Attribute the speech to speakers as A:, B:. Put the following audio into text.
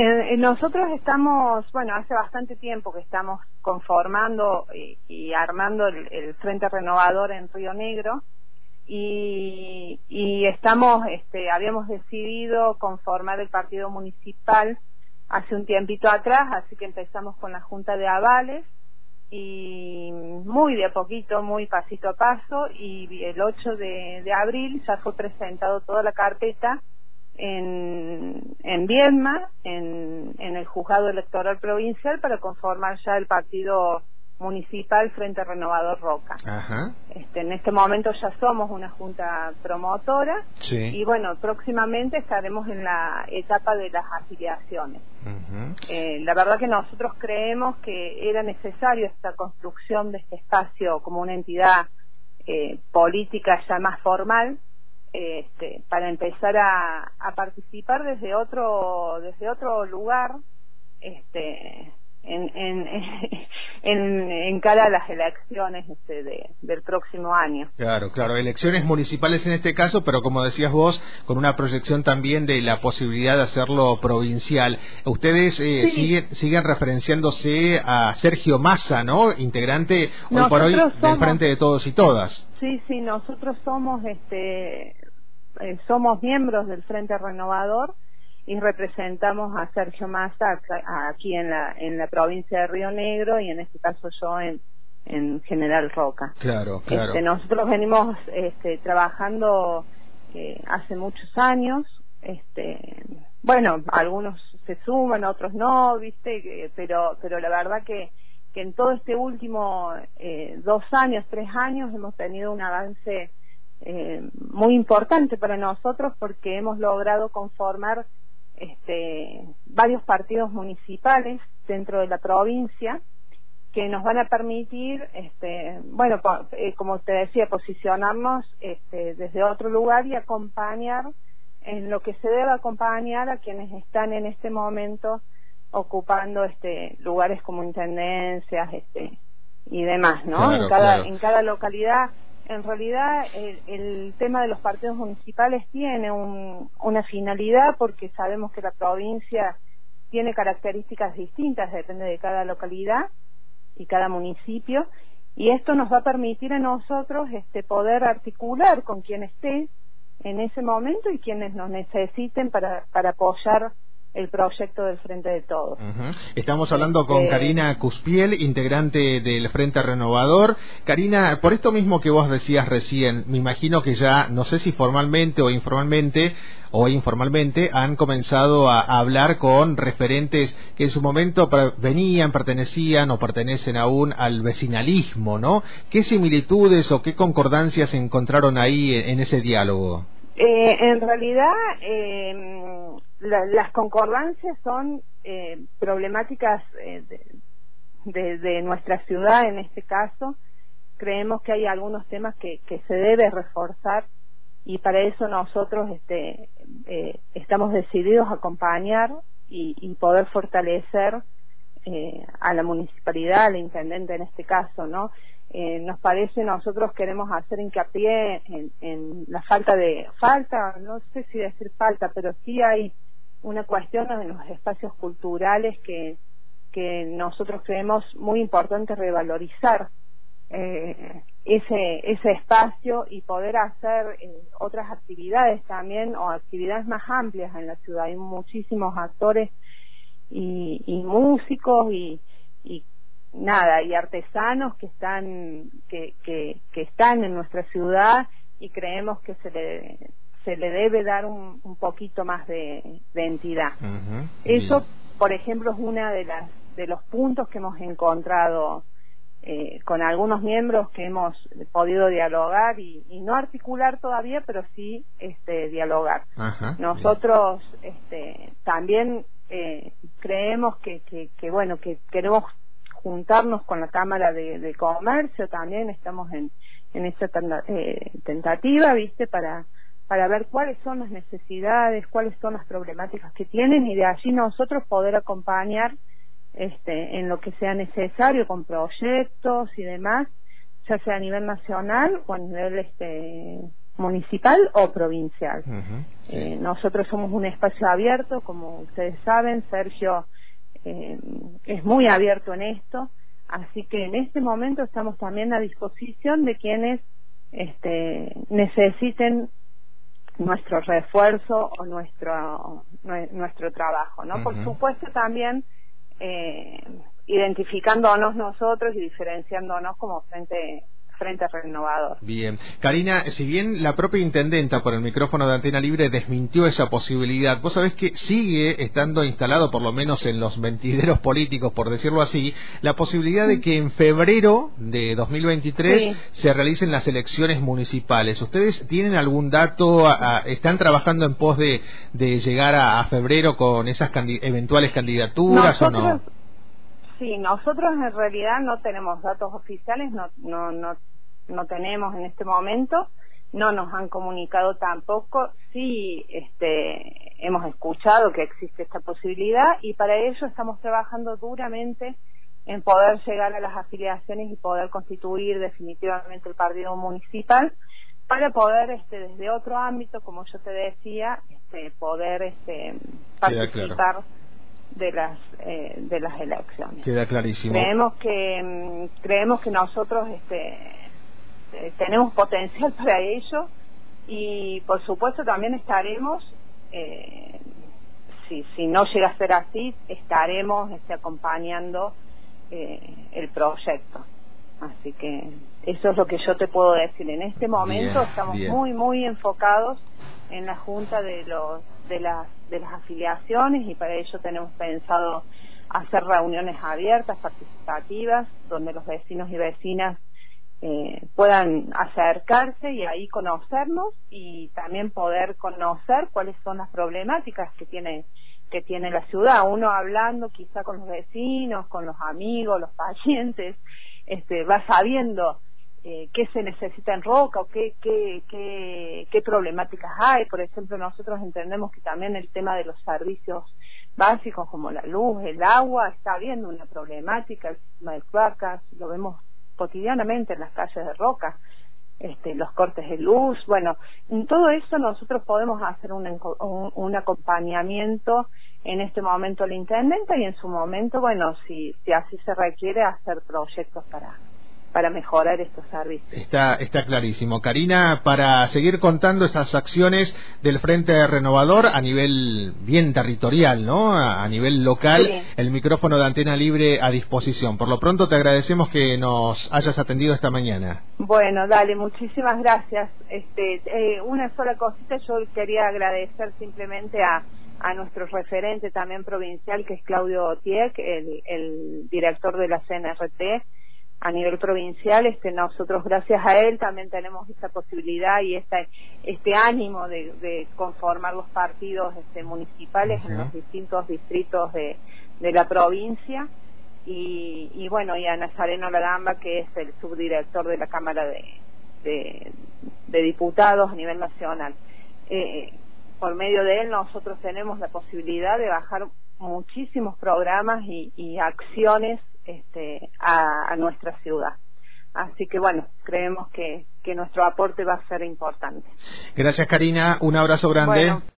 A: Eh, nosotros estamos, bueno, hace bastante tiempo que estamos conformando y, armando el, Frente Renovador en Río Negro y, y estamos, este, habíamos decidido conformar el partido municipal hace un tiempito atrás, así que empezamos con la Junta de Avales y muy de a poquito, muy pasito a paso y el 8 de, de abril ya fue presentado toda la carpeta en, en Viedma, en, en el juzgado electoral provincial para conformar ya el partido municipal Frente Renovador Roca. Este, en este momento ya somos una junta promotora y bueno, próximamente estaremos en la etapa de las afiliaciones. Eh, la verdad que nosotros creemos que era necesario esta construcción de este espacio como una entidad eh, política ya más formal este, para empezar a, a participar desde otro desde otro lugar este en, en, en, en cara a las elecciones este, de, del próximo año.
B: Claro, claro, elecciones municipales en este caso, pero como decías vos, con una proyección también de la posibilidad de hacerlo provincial. Ustedes eh, siguen, siguen referenciándose a Sergio Massa, ¿no? Integrante hoy por hoy del Frente de Todos y Todas.
A: Sí, sí, nosotros somos, este, eh, somos miembros del Frente Renovador y representamos a Sergio Massa aquí en la, en la provincia de Río Negro y en este caso yo en, en General Roca.
B: Claro, claro.
A: Este, nosotros venimos este, trabajando eh, hace muchos años, este, bueno, algunos se suman, otros no, viste, pero, pero la verdad que, que en todo este último eh, dos años, tres años hemos tenido un avance eh, muy importante para nosotros porque hemos logrado conformar este, varios partidos municipales dentro de la provincia que nos van a permitir, este, bueno, eh, como te decía, posicionarnos este, desde otro lugar y acompañar en lo que se debe acompañar a quienes están en este momento ocupando este lugares como intendencias este y demás no en cada en cada localidad en realidad el, tema de los partidos municipales tiene una finalidad porque sabemos que la provincia tiene características distintas, depende de cada localidad y cada municipio, y esto nos va a permitir a nosotros este, poder articular con quien esté en ese momento y quienes nos necesiten para, para apoyar el proyecto del Frente de Todos.
B: Estamos hablando con este, Karina Cuspiel, integrante del Frente Renovador. Karina, por esto mismo que vos decías recién, me imagino que ya, no sé si formalmente o informalmente, o informalmente han comenzado a, hablar con referentes que en su momento venían, pertenecían o pertenecen aún al vecinalismo, ¿no? ¿Qué similitudes o qué concordancias encontraron ahí en, ese diálogo?
A: Eh, en realidad, eh, las concordancias son eh, problemáticas eh, de, de, nuestra ciudad en este caso. Creemos que hay algunos temas que, que se debe reforzar y para eso nosotros este, eh, estamos decididos a acompañar y, y poder fortalecer eh, a la municipalidad, al intendente en este caso, ¿no? Eh, nos parece, nosotros queremos hacer hincapié en, en la falta de, falta, no sé si decir falta, pero sí hay una cuestión en los espacios culturales que, que nosotros creemos muy importante revalorizar eh, ese, ese espacio y poder hacer eh, otras actividades también o actividades más amplias en la ciudad. Hay muchísimos actores y, y músicos y, y nada y artesanos que están que, que, que están en nuestra ciudad y creemos que se le se le debe dar un, un poquito más de, de entidad. Eso, por ejemplo, es una de las de los puntos que hemos encontrado eh, con algunos miembros que hemos podido dialogar y, y no articular todavía, pero sí este, dialogar. Nosotros este, también eh, creemos que, que, que, bueno, que queremos juntarnos con la Cámara de, de Comercio también, estamos en, en esta eh, tentativa, ¿viste? Para para ver cuáles son las necesidades, cuáles son las problemáticas que tienen y de allí nosotros poder acompañar este, en lo que sea necesario con proyectos y demás, ya sea a nivel nacional o a nivel este, municipal o provincial. Eh, nosotros somos un espacio abierto, como ustedes saben, Sergio eh, es muy abierto en esto, así que en este momento estamos también a disposición de quienes este, necesiten nuestro refuerzo o nuestro nuestro trabajo, ¿no? Por supuesto también eh, identificándonos nosotros y diferenciándonos como frente frente renovador.
B: Bien. Karina, si bien la propia intendenta por el micrófono de Antena Libre desmintió esa posibilidad, vos sabés que sigue estando instalado, por lo menos en los mentideros políticos, por decirlo así, la posibilidad de que en febrero de 2023 se realicen las elecciones municipales. ¿Ustedes tienen algún dato? ¿Están trabajando en pos de, llegar a, febrero con esas eventuales candidaturas o no?
A: Sí, nosotros en realidad no tenemos datos oficiales, no, no, no, no tenemos en este momento, no nos han comunicado tampoco, sí este, hemos escuchado que existe esta posibilidad y para ello estamos trabajando duramente en poder llegar a las afiliaciones y poder constituir definitivamente el partido municipal para poder este, desde otro ámbito, como yo te decía, este, poder este, participar de las eh, de las elecciones.
B: Queda clarísimo.
A: Creemos que mm, creemos que nosotros este eh, tenemos potencial para ello y por supuesto también estaremos eh, si si no llega a ser así estaremos este, acompañando el proyecto. Así que eso es lo que yo te puedo decir. En este momento estamos muy muy enfocados en la junta de los de las de las afiliaciones y para ello tenemos pensado hacer reuniones abiertas, participativas, donde los vecinos y vecinas eh, puedan acercarse y ahí conocernos y también poder conocer cuáles son las problemáticas que tiene que tiene la ciudad. Uno hablando quizá con los vecinos con los amigos los pacientes este va sabiendo eh, qué se necesita en Roca o qué, qué, qué, qué problemáticas hay. Por ejemplo, nosotros entendemos que también el tema de los servicios básicos como la luz, el agua, está habiendo una problemática, el sistema de cloacas, lo vemos cotidianamente en las calles de Roca, este, los cortes de luz, bueno, en todo eso nosotros podemos hacer un, un, un acompañamiento en este momento el intendente y en su momento, bueno, si, si así se requiere, hacer proyectos para, para mejorar estos servicios.
B: Está, está clarísimo. Karina, para seguir contando estas acciones del Frente Renovador a nivel bien territorial, ¿no? A, nivel local, el micrófono de antena libre a disposición. Por lo pronto te agradecemos que nos hayas atendido esta mañana.
A: Bueno, dale, muchísimas gracias. Este, eh, una sola cosita, yo quería agradecer simplemente a a nuestro referente también provincial, que es Claudio Tieck, el, el director de la CNRT, a nivel provincial, este, nosotros gracias a él también tenemos esta posibilidad y esta, este ánimo de, conformar los partidos este, municipales en los distintos distritos de, de la provincia y, y, bueno, y a Nazareno Lagamba, que es el subdirector de la Cámara de, de, Diputados a nivel nacional. Eh, por medio de él nosotros tenemos la posibilidad de bajar muchísimos programas y, y acciones este, a, nuestra ciudad. Así que bueno, creemos que, que nuestro aporte va a ser importante.
B: Gracias Karina, un abrazo grande.